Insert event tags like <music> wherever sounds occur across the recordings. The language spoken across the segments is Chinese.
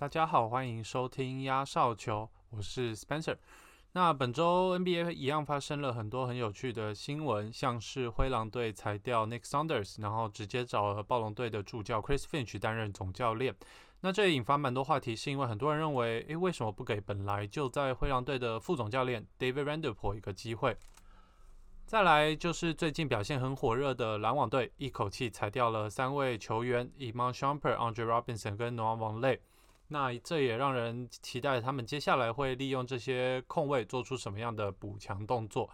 大家好，欢迎收听压哨球，我是 Spencer。那本周 NBA 一样发生了很多很有趣的新闻，像是灰狼队裁掉 Nick Saunders，然后直接找了暴龙队的助教 Chris Finch 担任总教练。那这也引发蛮多话题，是因为很多人认为，诶，为什么不给本来就在灰狼队的副总教练 David Randerpool 一个机会？再来就是最近表现很火热的篮网队，一口气裁掉了三位球员 e m a n s h u m p e r、Andre Robinson 跟 Noah Vonleh。那这也让人期待他们接下来会利用这些空位做出什么样的补强动作。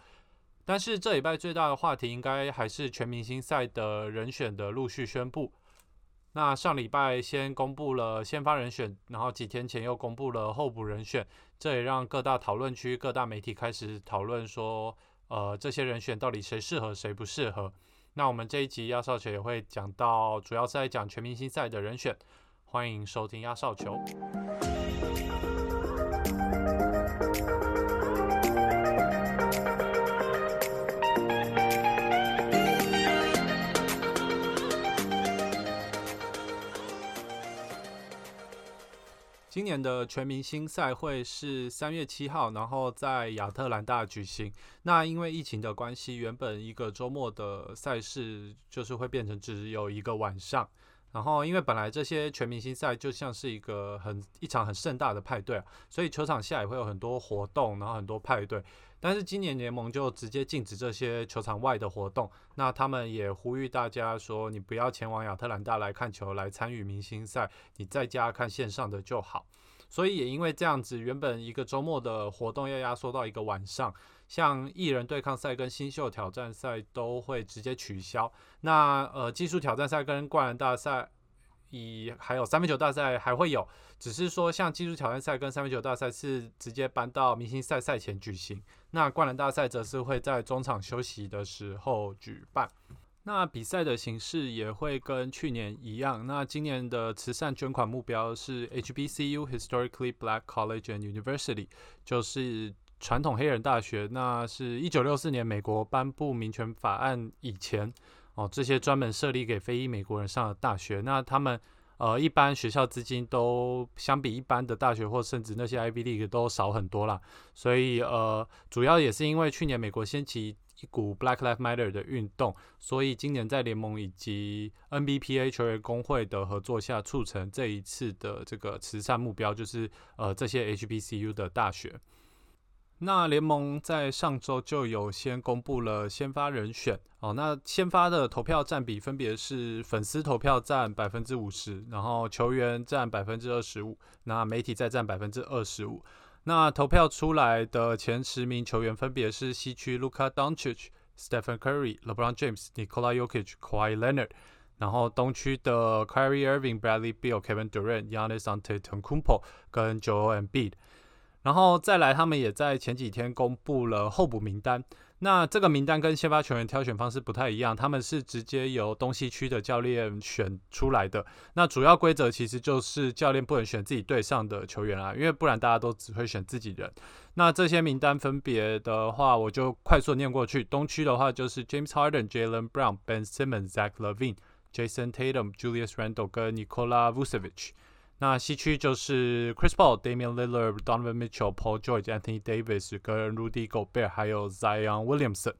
但是这礼拜最大的话题应该还是全明星赛的人选的陆续宣布。那上礼拜先公布了先发人选，然后几天前又公布了候补人选，这也让各大讨论区、各大媒体开始讨论说，呃，这些人选到底谁适合，谁不适合。那我们这一集亚少学也会讲到，主要是在讲全明星赛的人选。欢迎收听压哨球。今年的全明星赛会是三月七号，然后在亚特兰大举行。那因为疫情的关系，原本一个周末的赛事就是会变成只有一个晚上。然后，因为本来这些全明星赛就像是一个很一场很盛大的派对，所以球场下也会有很多活动，然后很多派对。但是今年联盟就直接禁止这些球场外的活动。那他们也呼吁大家说，你不要前往亚特兰大来看球，来参与明星赛，你在家看线上的就好。所以也因为这样子，原本一个周末的活动要压缩到一个晚上。像艺人对抗赛跟新秀挑战赛都会直接取消。那呃，技术挑战赛跟灌篮大赛，以还有三分球大赛还会有，只是说像技术挑战赛跟三分球大赛是直接搬到明星赛赛前举行。那灌篮大赛则是会在中场休息的时候举办。那比赛的形式也会跟去年一样。那今年的慈善捐款目标是 HBCU Historically Black College and University，就是。传统黑人大学，那是一九六四年美国颁布民权法案以前哦，这些专门设立给非裔美国人上的大学，那他们呃一般学校资金都相比一般的大学或甚至那些 Ivy League 都少很多啦，所以呃主要也是因为去年美国掀起一股 Black Lives Matter 的运动，所以今年在联盟以及 NBPA 球员工会的合作下，促成这一次的这个慈善目标，就是呃这些 HBCU 的大学。那联盟在上周就有先公布了先发人选哦，那先发的投票占比分别是粉丝投票占百分之五十，然后球员占百分之二十五，那媒体再占百分之二十五。那投票出来的前十名球员分别是西区 Luka Doncic、Stephen Curry、LeBron James、Nikola Jokic、Kawhi Leonard，然后东区的 Kyrie Irving、Bradley Beal、Kevin Durant、Giannis Antetokounmpo 跟 Joel Embiid。然后再来，他们也在前几天公布了候补名单。那这个名单跟先发球员挑选方式不太一样，他们是直接由东西区的教练选出来的。那主要规则其实就是教练不能选自己队上的球员啊，因为不然大家都只会选自己人。那这些名单分别的话，我就快速念过去。东区的话就是 James Harden、Jalen Brown、Ben Simmons、Zach Levine、Jason Tatum、Julius Randle 跟 Nikola Vucevic。那西区就是 Chris Paul、Damian Lillard、Donovan Mitchell、Paul George、Anthony Davis 跟 Rudy Gobert，还有 Zion Williamson。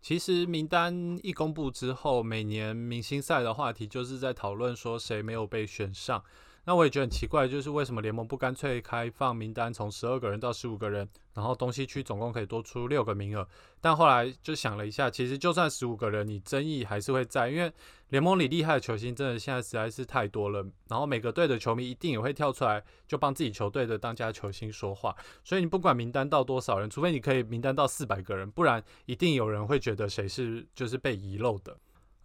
其实名单一公布之后，每年明星赛的话题就是在讨论说谁没有被选上。那我也觉得很奇怪，就是为什么联盟不干脆开放名单，从十二个人到十五个人，然后东西区总共可以多出六个名额。但后来就想了一下，其实就算十五个人，你争议还是会在，因为联盟里厉害的球星真的现在实在是太多了。然后每个队的球迷一定也会跳出来，就帮自己球队的当家球星说话。所以你不管名单到多少人，除非你可以名单到四百个人，不然一定有人会觉得谁是就是被遗漏的。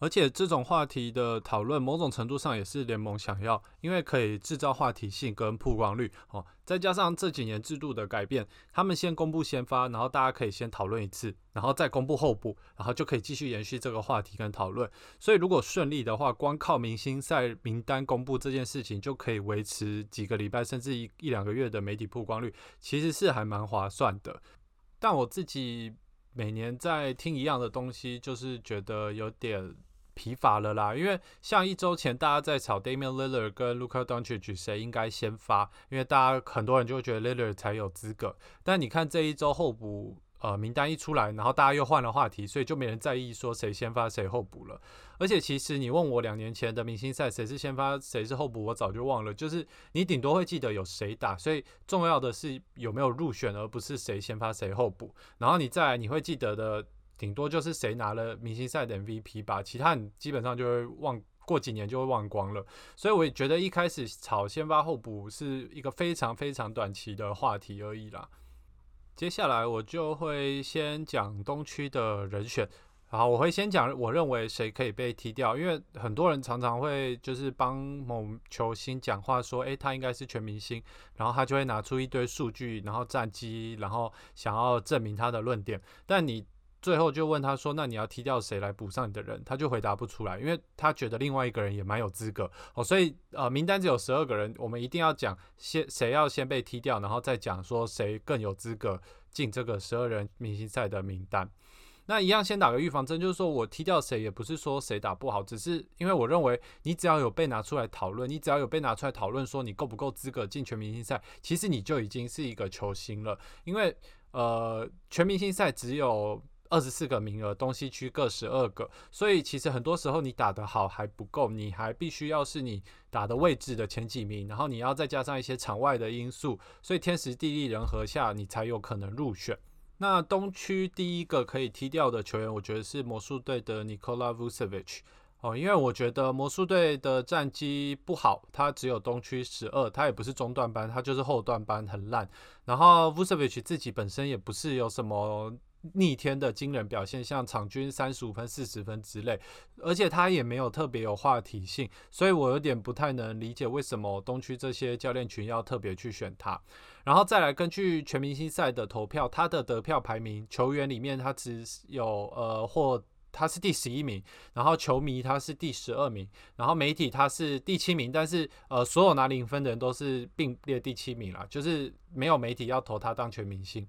而且这种话题的讨论，某种程度上也是联盟想要，因为可以制造话题性跟曝光率哦。再加上这几年制度的改变，他们先公布先发，然后大家可以先讨论一次，然后再公布后补，然后就可以继续延续这个话题跟讨论。所以如果顺利的话，光靠明星赛名单公布这件事情，就可以维持几个礼拜甚至一一两个月的媒体曝光率，其实是还蛮划算的。但我自己每年在听一样的东西，就是觉得有点。疲乏了啦。因为像一周前大家在吵 Damian Lillard 跟 Luka Doncic 谁应该先发，因为大家很多人就会觉得 Lillard 才有资格。但你看这一周候补。呃，名单一出来，然后大家又换了话题，所以就没人在意说谁先发谁候补了。而且其实你问我两年前的明星赛谁是先发谁是候补，我早就忘了。就是你顶多会记得有谁打，所以重要的是有没有入选，而不是谁先发谁候补。然后你再来你会记得的，顶多就是谁拿了明星赛的 MVP 吧，其他你基本上就会忘，过几年就会忘光了。所以我也觉得一开始炒先发后补是一个非常非常短期的话题而已啦。接下来我就会先讲东区的人选，然后我会先讲我认为谁可以被踢掉，因为很多人常常会就是帮某球星讲话说，诶，他应该是全明星，然后他就会拿出一堆数据，然后战绩，然后想要证明他的论点，但你。最后就问他说：“那你要踢掉谁来补上你的人？”他就回答不出来，因为他觉得另外一个人也蛮有资格哦。所以呃，名单只有十二个人，我们一定要讲先谁要先被踢掉，然后再讲说谁更有资格进这个十二人明星赛的名单。那一样先打个预防针，就是说我踢掉谁也不是说谁打不好，只是因为我认为你只要有被拿出来讨论，你只要有被拿出来讨论说你够不够资格进全明星赛，其实你就已经是一个球星了。因为呃，全明星赛只有。二十四个名额，东西区各十二个，所以其实很多时候你打得好还不够，你还必须要是你打的位置的前几名，然后你要再加上一些场外的因素，所以天时地利人和下，你才有可能入选。那东区第一个可以踢掉的球员，我觉得是魔术队的 Nikola Vucevic 哦，因为我觉得魔术队的战绩不好，他只有东区十二，他也不是中段班，他就是后段班很烂。然后 Vucevic 自己本身也不是有什么。逆天的惊人表现，像场均三十五分、四十分之类，而且他也没有特别有话题性，所以我有点不太能理解为什么东区这些教练群要特别去选他。然后再来根据全明星赛的投票，他的得票排名，球员里面他只有呃或他是第十一名，然后球迷他是第十二名，然后媒体他是第七名，但是呃所有拿零分的人都是并列第七名啦，就是没有媒体要投他当全明星。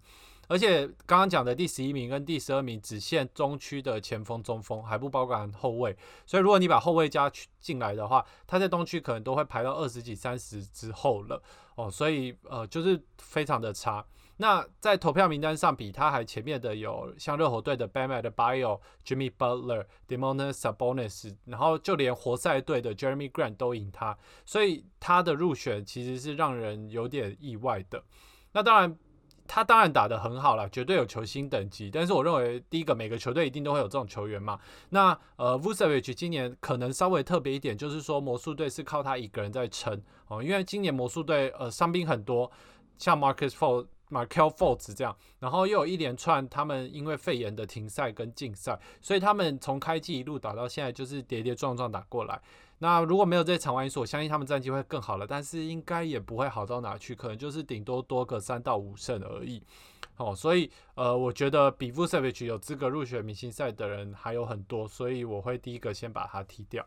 而且刚刚讲的第十一名跟第十二名只限中区的前锋、中锋，还不包含后卫。所以如果你把后卫加进来的话，他在东区可能都会排到二十几、三十之后了哦。所以呃，就是非常的差。那在投票名单上比他还前面的有像热火队的 Bam Adebayo、Jimmy Butler、Demons Sabonis，然后就连活塞队的 Jeremy Grant 都赢他，所以他的入选其实是让人有点意外的。那当然。他当然打得很好了，绝对有球星等级。但是我认为，第一个每个球队一定都会有这种球员嘛。那呃，Vucevic 今年可能稍微特别一点，就是说魔术队是靠他一个人在撑哦。因为今年魔术队呃伤兵很多，像 Marcus Ford、Markel Fultz 这样，然后又有一连串他们因为肺炎的停赛跟禁赛，所以他们从开季一路打到现在就是跌跌撞撞打过来。那如果没有这些场外因素，我相信他们战绩会更好了，但是应该也不会好到哪去，可能就是顶多多个三到五胜而已。哦，所以呃，我觉得比 Vucevic 有资格入选明星赛的人还有很多，所以我会第一个先把他踢掉。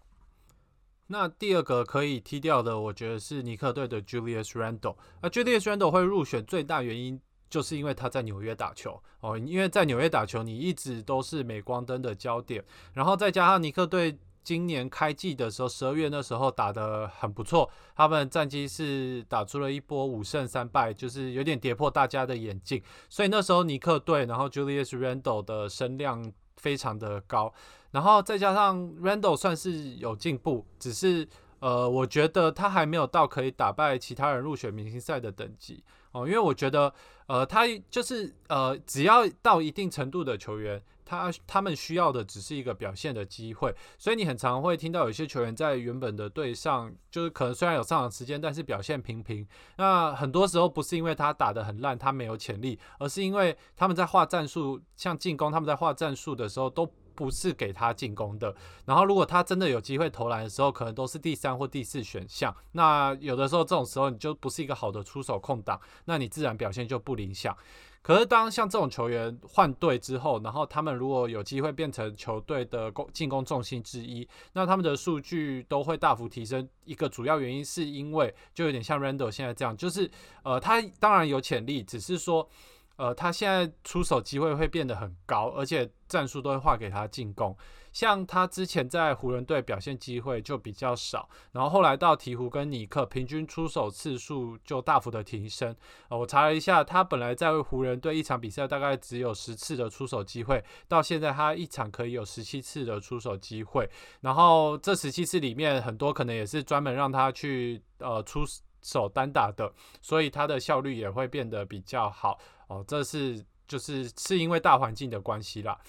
那第二个可以踢掉的，我觉得是尼克队的 Julius Randle。那 Julius Randle 会入选最大原因就是因为他在纽约打球哦，因为在纽约打球，你一直都是镁光灯的焦点，然后再加上尼克队。今年开季的时候，十二月那时候打得很不错，他们战绩是打出了一波五胜三败，就是有点跌破大家的眼镜。所以那时候尼克队，然后 Julius Randle 的声量非常的高，然后再加上 Randle 算是有进步，只是呃，我觉得他还没有到可以打败其他人入选明星赛的等级哦，因为我觉得呃，他就是呃，只要到一定程度的球员。他他们需要的只是一个表现的机会，所以你很常会听到有些球员在原本的队上，就是可能虽然有上场时间，但是表现平平。那很多时候不是因为他打得很烂，他没有潜力，而是因为他们在画战术，像进攻，他们在画战术的时候都不是给他进攻的。然后如果他真的有机会投篮的时候，可能都是第三或第四选项。那有的时候这种时候你就不是一个好的出手空档，那你自然表现就不理想。可是，当像这种球员换队之后，然后他们如果有机会变成球队的攻进攻重心之一，那他们的数据都会大幅提升。一个主要原因是因为，就有点像 Randall 现在这样，就是呃，他当然有潜力，只是说，呃，他现在出手机会会变得很高，而且战术都会划给他进攻。像他之前在湖人队表现机会就比较少，然后后来到鹈鹕跟尼克，平均出手次数就大幅的提升。呃，我查了一下，他本来在湖人队一场比赛大概只有十次的出手机会，到现在他一场可以有十七次的出手机会，然后这十七次里面很多可能也是专门让他去呃出手单打的，所以他的效率也会变得比较好。哦，这是就是是因为大环境的关系啦。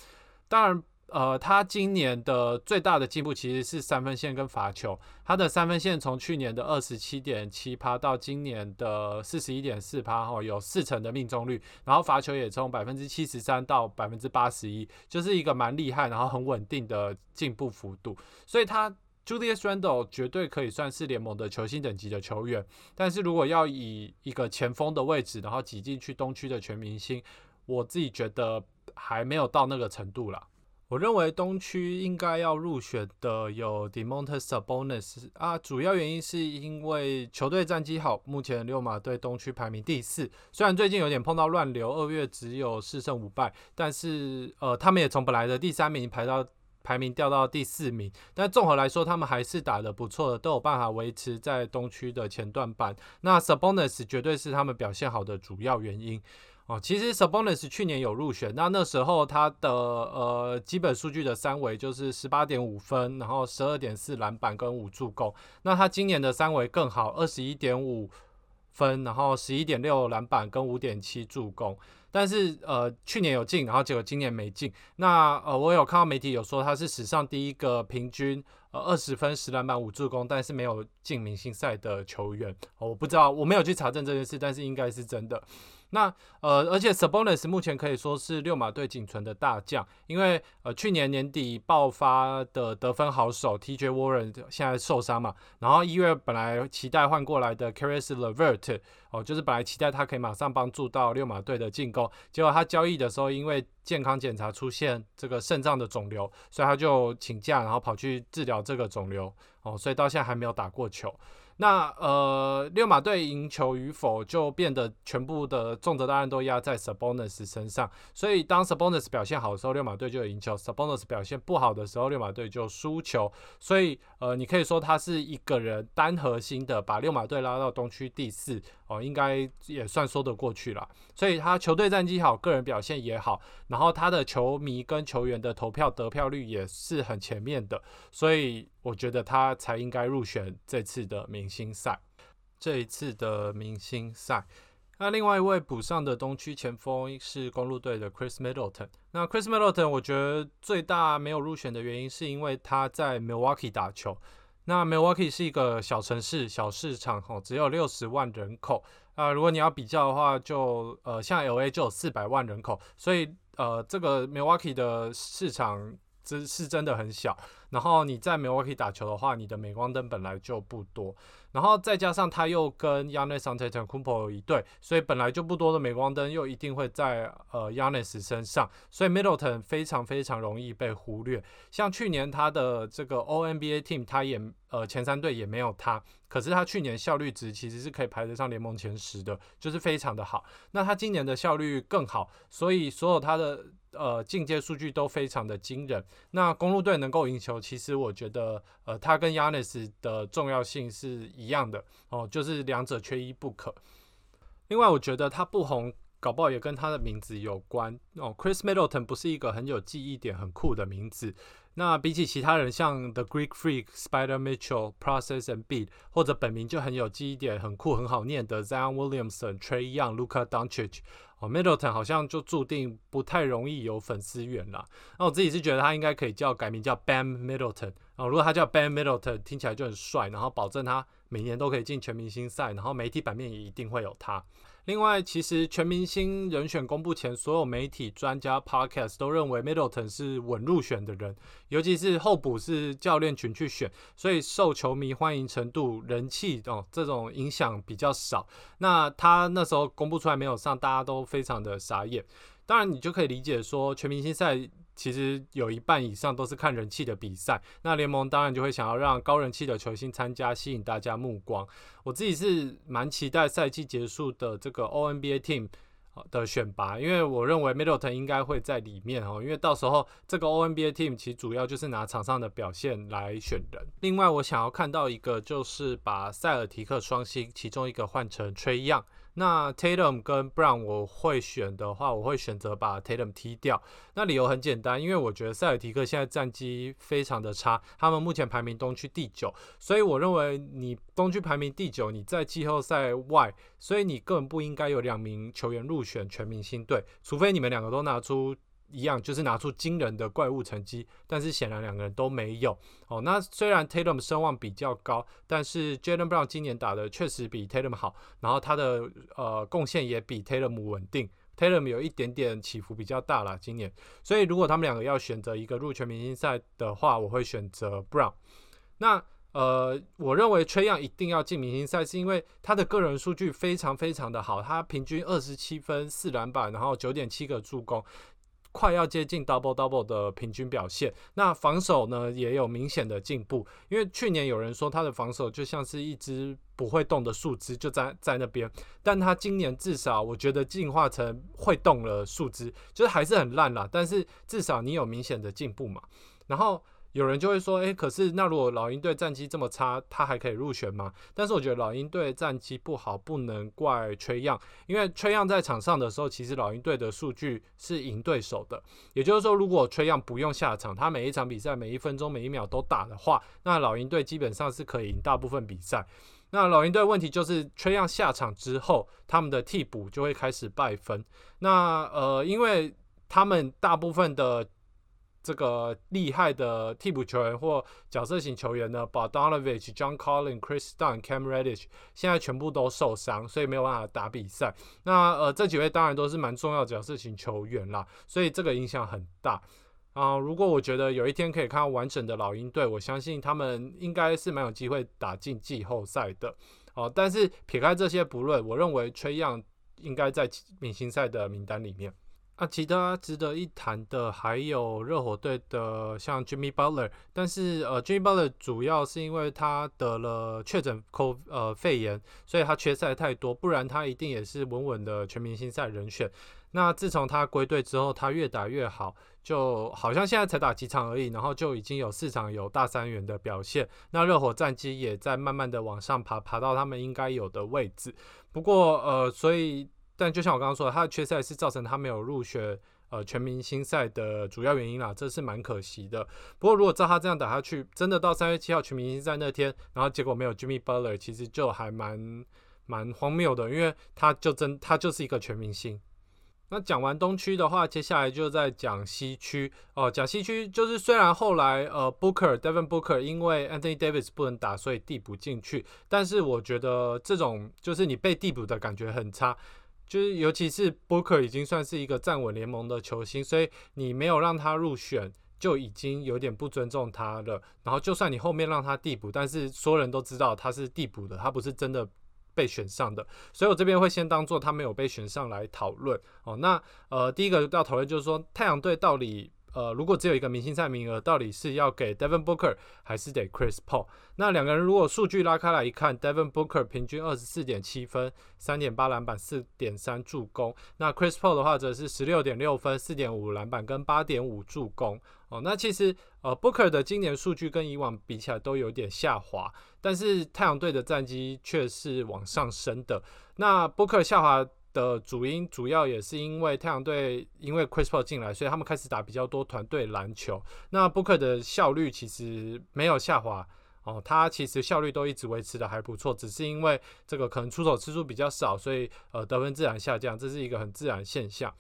当然，呃，他今年的最大的进步其实是三分线跟罚球。他的三分线从去年的二十七点七趴到今年的四十一点四趴，哈，有四成的命中率。然后罚球也从百分之七十三到百分之八十一，就是一个蛮厉害，然后很稳定的进步幅度。所以，他 Julius Randle 绝对可以算是联盟的球星等级的球员。但是如果要以一个前锋的位置，然后挤进去东区的全明星，我自己觉得。还没有到那个程度啦。我认为东区应该要入选的有 Demontis Sabonis 啊，主要原因是因为球队战绩好，目前六马队东区排名第四。虽然最近有点碰到乱流，二月只有四胜五败，但是呃，他们也从本来的第三名排到排名掉到第四名。但综合来说，他们还是打得不错的，都有办法维持在东区的前段班。那 Sabonis 绝对是他们表现好的主要原因。哦，其实 Sabonis 去年有入选，那那时候他的呃基本数据的三围就是十八点五分，然后十二点四篮板跟五助攻。那他今年的三围更好，二十一点五分，然后十一点六篮板跟五点七助攻。但是呃去年有进，然后结果今年没进。那呃我有看到媒体有说他是史上第一个平均呃二十分十篮板五助攻，但是没有进明星赛的球员。我不知道，我没有去查证这件事，但是应该是真的。那呃，而且 Sabonis 目前可以说是六马队仅存的大将，因为呃去年年底爆发的得分好手 TJ Warren 现在受伤嘛，然后一月本来期待换过来的 Caris LeVert 哦，就是本来期待他可以马上帮助到六马队的进攻，结果他交易的时候因为健康检查出现这个肾脏的肿瘤，所以他就请假，然后跑去治疗这个肿瘤哦，所以到现在还没有打过球。那呃，六马队赢球与否就变得全部的重责大任都压在 Sabonis 身上，所以当 Sabonis 表现好的时候，六马队就赢球；Sabonis 表现不好的时候，六马队就输球。所以呃，你可以说他是一个人单核心的把六马队拉到东区第四哦，应该也算说得过去了。所以他球队战绩好，个人表现也好，然后他的球迷跟球员的投票得票率也是很前面的，所以。我觉得他才应该入选这次的明星赛。这一次的明星赛，那另外一位补上的东区前锋是公路队的 Chris Middleton。那 Chris Middleton，我觉得最大没有入选的原因是因为他在 Milwaukee 打球。那 Milwaukee 是一个小城市、小市场，吼，只有六十万人口。啊，如果你要比较的话，就呃，像 LA 就有四百万人口，所以呃，这个 Milwaukee 的市场。这是真的很小，然后你在 Milwaukee 打球的话，你的镁光灯本来就不多，然后再加上他又跟 Yanis a n t e t o k u m p o 一对，所以本来就不多的镁光灯又一定会在呃 Yanis 身上，所以 Middleton 非常非常容易被忽略。像去年他的这个 O N B A Team，他也呃前三队也没有他，可是他去年效率值其实是可以排得上联盟前十的，就是非常的好。那他今年的效率更好，所以所有他的。呃，进阶数据都非常的惊人。那公路队能够赢球，其实我觉得，呃，他跟 Yanis 的重要性是一样的哦，就是两者缺一不可。另外，我觉得他不红，搞不好也跟他的名字有关哦。Chris Middleton 不是一个很有记忆点、很酷的名字。那比起其他人，像 The Greek Freak、Spider Mitchell、Process and Beat，或者本名就很有记忆点、很酷、很好念的 Zion Williamson、Trey Young、Luca Doncic。哦，Middleton 好像就注定不太容易有粉丝缘了。那我自己是觉得他应该可以叫改名叫 Bam Middleton。啊，如果他叫 Ben Middleton，听起来就很帅，然后保证他每年都可以进全明星赛，然后媒体版面也一定会有他。另外，其实全明星人选公布前，所有媒体、专家、Podcast 都认为 Middleton 是稳入选的人，尤其是候补是教练群去选，所以受球迷欢迎程度、人气哦这种影响比较少。那他那时候公布出来没有上，大家都非常的傻眼。当然，你就可以理解说全明星赛。其实有一半以上都是看人气的比赛，那联盟当然就会想要让高人气的球星参加，吸引大家目光。我自己是蛮期待赛季结束的这个 O N B A Team 的选拔，因为我认为 Middleton 应该会在里面哦，因为到时候这个 O N B A team 其实主要就是拿场上的表现来选人。另外，我想要看到一个就是把塞尔提克双星其中一个换成 Trey Young。那 Tatum 跟 Brown 我会选的话，我会选择把 Tatum 踢掉。那理由很简单，因为我觉得塞尔提克现在战绩非常的差，他们目前排名东区第九，所以我认为你东区排名第九，你在季后赛外，所以你根本不应该有两名球员入选全明星队，除非你们两个都拿出。一样就是拿出惊人的怪物成绩，但是显然两个人都没有哦。那虽然 Tatum 声望比较高，但是 Jalen Brown 今年打的确实比 Tatum 好，然后他的呃贡献也比 Tatum 稳定。Tatum 有一点点起伏比较大了今年，所以如果他们两个要选择一个入全明星赛的话，我会选择 Brown。那呃，我认为崔样一定要进明星赛，是因为他的个人数据非常非常的好，他平均二十七分、四篮板，然后九点七个助攻。快要接近 double double 的平均表现，那防守呢也有明显的进步。因为去年有人说他的防守就像是一只不会动的树枝，就在在那边，但他今年至少我觉得进化成会动了树枝，就是还是很烂啦，但是至少你有明显的进步嘛。然后。有人就会说，诶，可是那如果老鹰队战绩这么差，他还可以入选吗？但是我觉得老鹰队战绩不好，不能怪崔样，因为崔样在场上的时候，其实老鹰队的数据是赢对手的。也就是说，如果崔样不用下场，他每一场比赛每一分钟每一秒都打的话，那老鹰队基本上是可以赢大部分比赛。那老鹰队问题就是崔样下场之后，他们的替补就会开始败分。那呃，因为他们大部分的这个厉害的替补球员或角色型球员呢 b o d a n o v i c h John Collins、Chris Dunn、Cam Reddish 现在全部都受伤，所以没有办法打比赛。那呃，这几位当然都是蛮重要角色型球员啦，所以这个影响很大啊。如果我觉得有一天可以看到完整的老鹰队，我相信他们应该是蛮有机会打进季后赛的。哦，但是撇开这些不论，我认为崔样应该在明星赛的名单里面。啊其他值得一谈的还有热火队的像 Jimmy Butler，但是呃 Jimmy Butler 主要是因为他得了确诊 Co 呃肺炎，所以他缺赛太多，不然他一定也是稳稳的全明星赛人选。那自从他归队之后，他越打越好，就好像现在才打几场而已，然后就已经有四场有大三元的表现。那热火战绩也在慢慢的往上爬，爬到他们应该有的位置。不过呃，所以。但就像我刚刚说的，他的缺赛是造成他没有入选呃全明星赛的主要原因啦，这是蛮可惜的。不过如果照他这样打下去，真的到三月七号全明星赛那天，然后结果没有 Jimmy Butler，其实就还蛮蛮荒谬的，因为他就真他就是一个全明星。那讲完东区的话，接下来就在讲西区哦。讲西区就是虽然后来呃 Booker Devin Booker 因为 Anthony Davis 不能打，所以递补进去，但是我觉得这种就是你被递补的感觉很差。就是，尤其是 Booker 已经算是一个站稳联盟的球星，所以你没有让他入选，就已经有点不尊重他了。然后，就算你后面让他递补，但是所有人都知道他是递补的，他不是真的被选上的。所以我这边会先当做他没有被选上来讨论。哦，那呃，第一个要讨论就是说，太阳队到底。呃，如果只有一个明星赛名额，到底是要给 Devin Booker 还是得 Chris Paul？那两个人如果数据拉开来一看，Devin Booker 平均二十四点七分、三点八篮板、四点三助攻，那 Chris Paul 的话则是十六点六分、四点五篮板跟八点五助攻。哦，那其实呃 Booker 的今年数据跟以往比起来都有点下滑，但是太阳队的战绩却是往上升的。那 Booker 下滑。的主因主要也是因为太阳队因为 Chris Paul 进来，所以他们开始打比较多团队篮球。那 Booker 的效率其实没有下滑哦，他其实效率都一直维持的还不错，只是因为这个可能出手次数比较少，所以呃得分自然下降，这是一个很自然现象。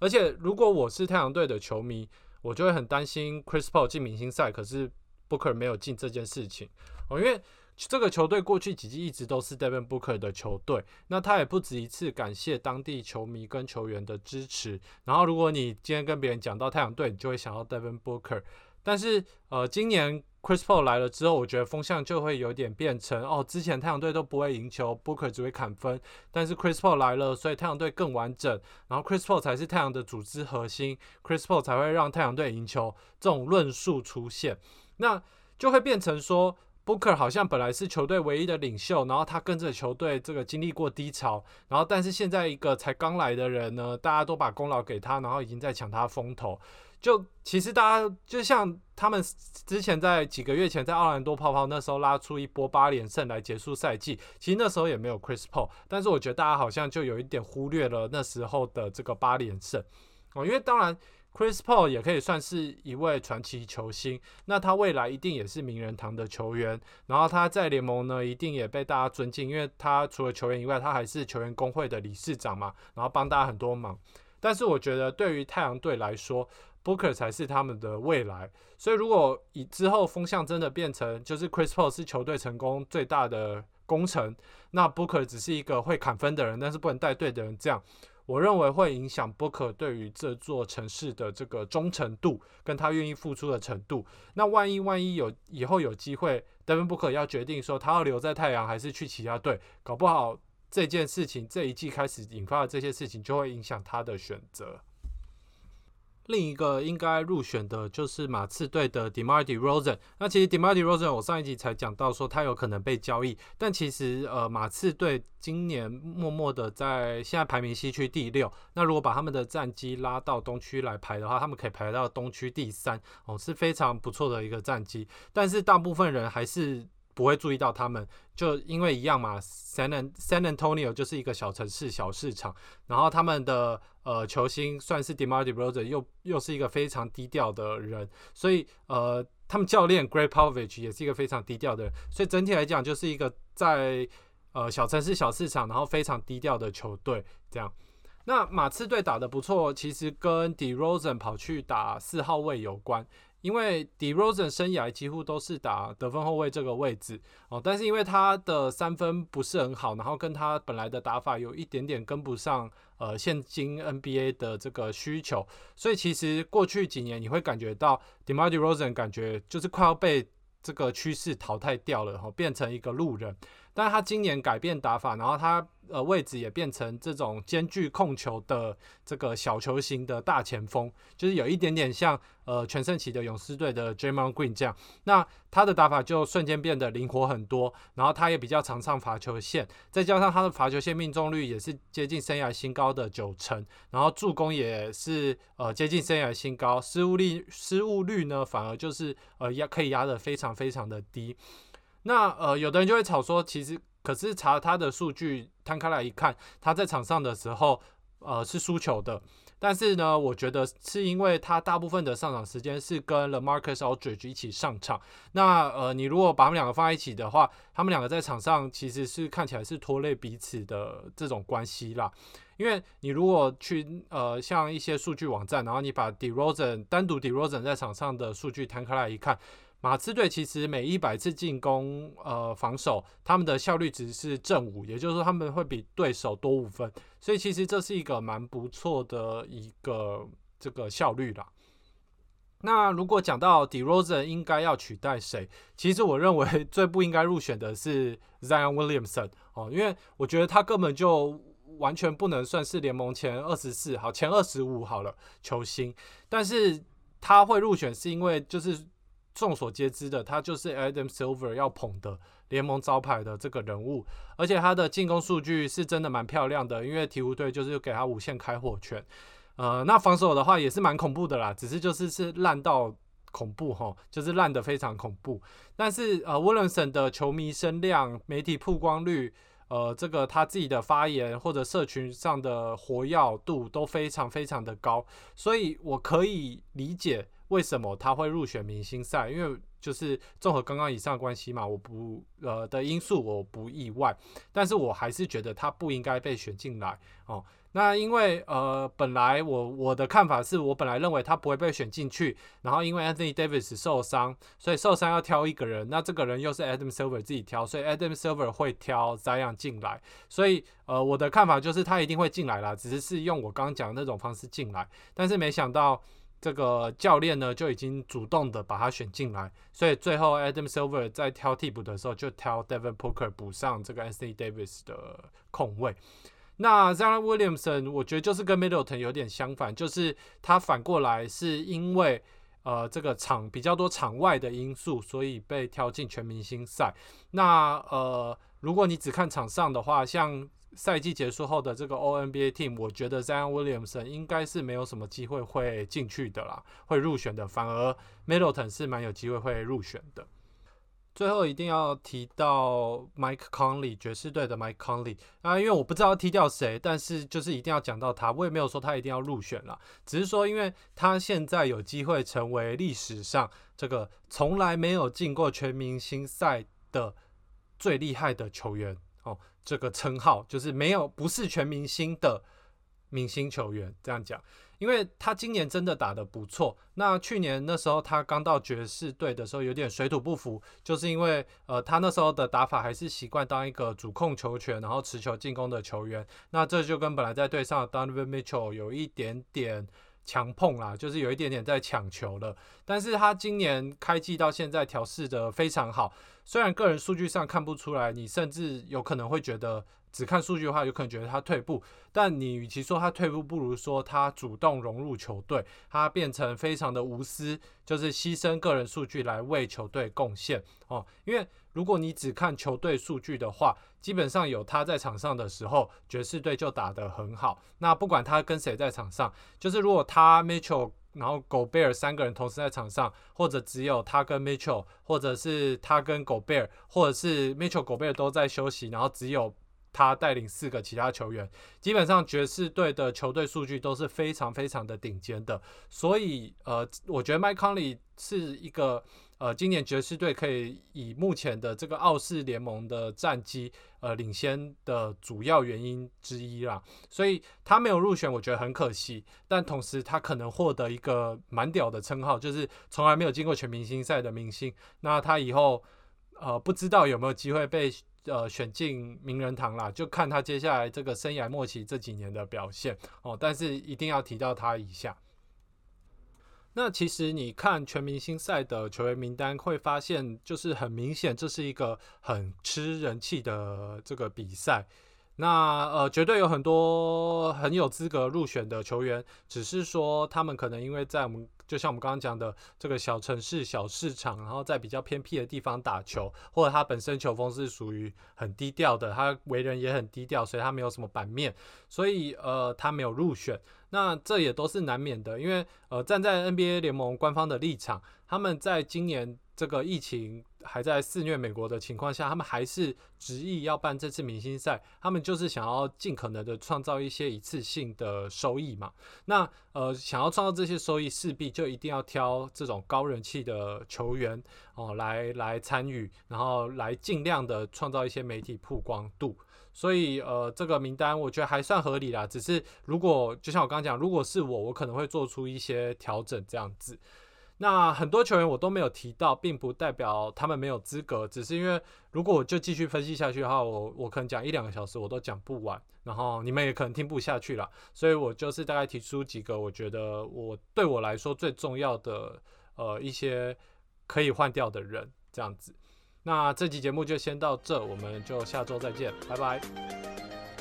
而且如果我是太阳队的球迷，我就会很担心 Chris Paul 进明星赛，可是 Booker 没有进这件事情哦，因为。这个球队过去几季一直都是 Devin Booker 的球队，那他也不止一次感谢当地球迷跟球员的支持。然后，如果你今天跟别人讲到太阳队，你就会想到 Devin Booker。但是，呃，今年 Chris Paul 来了之后，我觉得风向就会有点变成哦，之前太阳队都不会赢球，Booker 只会砍分。但是 Chris Paul 来了，所以太阳队更完整，然后 Chris Paul 才是太阳的组织核心，Chris Paul 才会让太阳队赢球。这种论述出现，那就会变成说。Booker 好像本来是球队唯一的领袖，然后他跟着球队这个经历过低潮，然后但是现在一个才刚来的人呢，大家都把功劳给他，然后已经在抢他风头。就其实大家就像他们之前在几个月前在奥兰多泡泡那时候拉出一波八连胜来结束赛季，其实那时候也没有 Chris Paul，但是我觉得大家好像就有一点忽略了那时候的这个八连胜哦，因为当然。Chris Paul 也可以算是一位传奇球星，那他未来一定也是名人堂的球员。然后他在联盟呢，一定也被大家尊敬，因为他除了球员以外，他还是球员工会的理事长嘛，然后帮大家很多忙。但是我觉得对于太阳队来说，Booker 才是他们的未来。所以如果以之后风向真的变成就是 Chris Paul 是球队成功最大的功臣，那 Booker 只是一个会砍分的人，但是不能带队的人，这样。我认为会影响 Booker 对于这座城市的这个忠诚度，跟他愿意付出的程度。那万一万一有以后有机会德文波克要决定说他要留在太阳还是去其他队，搞不好这件事情这一季开始引发的这些事情就会影响他的选择。另一个应该入选的就是马刺队的 Demar Derozan。那其实 Demar Derozan 我上一集才讲到说他有可能被交易，但其实呃马刺队今年默默的在现在排名西区第六。那如果把他们的战绩拉到东区来排的话，他们可以排到东区第三哦，是非常不错的一个战绩。但是大部分人还是。不会注意到他们，就因为一样嘛，San San Antonio 就是一个小城市、小市场，然后他们的呃球星算是 Demar Derozan，又又是一个非常低调的人，所以呃他们教练 Greg Popovich 也是一个非常低调的人，所以整体来讲就是一个在呃小城市、小市场，然后非常低调的球队这样。那马刺队打得不错，其实跟 Derozan 跑去打四号位有关。因为 DeRozan 生涯几乎都是打得分后卫这个位置哦，但是因为他的三分不是很好，然后跟他本来的打法有一点点跟不上，呃，现今 NBA 的这个需求，所以其实过去几年你会感觉到 DeMar DeRozan 感觉就是快要被这个趋势淘汰掉了哈，变成一个路人。但是他今年改变打法，然后他呃位置也变成这种兼具控球的这个小球型的大前锋，就是有一点点像呃全盛期的勇士队的 j a m o n Green 这样。那他的打法就瞬间变得灵活很多，然后他也比较常上罚球线，再加上他的罚球线命中率也是接近生涯新高的九成，然后助攻也是呃接近生涯新高，失误率失误率呢反而就是呃压可以压得非常非常的低。那呃，有的人就会吵说，其实可是查他的数据摊开来一看，他在场上的时候，呃，是输球的。但是呢，我觉得是因为他大部分的上场时间是跟 The Marcus Aldridge 一起上场。那呃，你如果把他们两个放在一起的话，他们两个在场上其实是看起来是拖累彼此的这种关系啦。因为你如果去呃，像一些数据网站，然后你把 DeRozan 单独 DeRozan 在场上的数据摊开来一看。马刺队其实每一百次进攻，呃，防守他们的效率值是正五，也就是说他们会比对手多五分，所以其实这是一个蛮不错的一个这个效率啦。那如果讲到 DeRozan 应该要取代谁，其实我认为 <laughs> 最不应该入选的是 Zion Williamson 哦，因为我觉得他根本就完全不能算是联盟前二十四好前二十五好了球星，但是他会入选是因为就是。众所皆知的，他就是 Adam Silver 要捧的联盟招牌的这个人物，而且他的进攻数据是真的蛮漂亮的，因为鹈鹕队就是给他无限开火权。呃，那防守的话也是蛮恐怖的啦，只是就是是烂到恐怖哈，就是烂的非常恐怖。但是呃，Wilson 的球迷声量、媒体曝光率，呃，这个他自己的发言或者社群上的活跃度都非常非常的高，所以我可以理解。为什么他会入选明星赛？因为就是综合刚刚以上关系嘛，我不呃的因素我不意外，但是我还是觉得他不应该被选进来哦。那因为呃本来我我的看法是我本来认为他不会被选进去，然后因为 Anthony Davis 受伤，所以受伤要挑一个人，那这个人又是 Adam Silver 自己挑，所以 Adam Silver 会挑 Zion 进来，所以呃我的看法就是他一定会进来啦，只是是用我刚刚讲的那种方式进来，但是没想到。这个教练呢就已经主动的把他选进来，所以最后 Adam Silver 在挑替补的时候就挑 Devin Booker 补上这个 Anthony Davis 的空位。那 Zion Williamson 我觉得就是跟 Middleton 有点相反，就是他反过来是因为呃这个场比较多场外的因素，所以被挑进全明星赛。那呃，如果你只看场上的话，像赛季结束后的这个 O N B A team，我觉得 Zion Williamson 应该是没有什么机会会进去的啦，会入选的。反而 Middleton 是蛮有机会会入选的。最后一定要提到 Mike Conley 爵士队的 Mike Conley 啊，因为我不知道踢掉谁，但是就是一定要讲到他。我也没有说他一定要入选了，只是说因为他现在有机会成为历史上这个从来没有进过全明星赛的最厉害的球员，这个称号就是没有不是全明星的明星球员这样讲。因为他今年真的打得不错，那去年那时候他刚到爵士队的时候有点水土不服，就是因为呃他那时候的打法还是习惯当一个主控球权，然后持球进攻的球员，那这就跟本来在队上 Donovan Mitchell 有一点点强碰啦，就是有一点点在抢球了。但是他今年开季到现在调试的非常好，虽然个人数据上看不出来，你甚至有可能会觉得。只看数据的话，有可能觉得他退步，但你与其说他退步，不如说他主动融入球队，他变成非常的无私，就是牺牲个人数据来为球队贡献哦。因为如果你只看球队数据的话，基本上有他在场上的时候，爵士队就打得很好。那不管他跟谁在场上，就是如果他 Mitchell 然后狗贝尔三个人同时在场上，或者只有他跟 Mitchell，或者是他跟狗贝尔，或者是 Mitchell 狗贝尔都在休息，然后只有他带领四个其他球员，基本上爵士队的球队数据都是非常非常的顶尖的，所以呃，我觉得麦康利是一个呃，今年爵士队可以以目前的这个傲视联盟的战绩呃领先的主要原因之一啦，所以他没有入选，我觉得很可惜，但同时他可能获得一个蛮屌的称号，就是从来没有经过全明星赛的明星，那他以后呃不知道有没有机会被。呃，选进名人堂啦，就看他接下来这个生涯末期这几年的表现哦。但是一定要提到他一下。那其实你看全明星赛的球员名单，会发现就是很明显，这是一个很吃人气的这个比赛。那呃，绝对有很多很有资格入选的球员，只是说他们可能因为在我们。就像我们刚刚讲的，这个小城市、小市场，然后在比较偏僻的地方打球，或者他本身球风是属于很低调的，他为人也很低调，所以他没有什么版面，所以呃，他没有入选。那这也都是难免的，因为呃，站在 NBA 联盟官方的立场，他们在今年。这个疫情还在肆虐美国的情况下，他们还是执意要办这次明星赛。他们就是想要尽可能的创造一些一次性的收益嘛。那呃，想要创造这些收益，势必就一定要挑这种高人气的球员哦，来来参与，然后来尽量的创造一些媒体曝光度。所以呃，这个名单我觉得还算合理啦。只是如果就像我刚刚讲，如果是我，我可能会做出一些调整这样子。那很多球员我都没有提到，并不代表他们没有资格，只是因为如果我就继续分析下去的话，我我可能讲一两个小时我都讲不完，然后你们也可能听不下去了，所以我就是大概提出几个我觉得我对我来说最重要的呃一些可以换掉的人这样子。那这期节目就先到这，我们就下周再见，拜拜。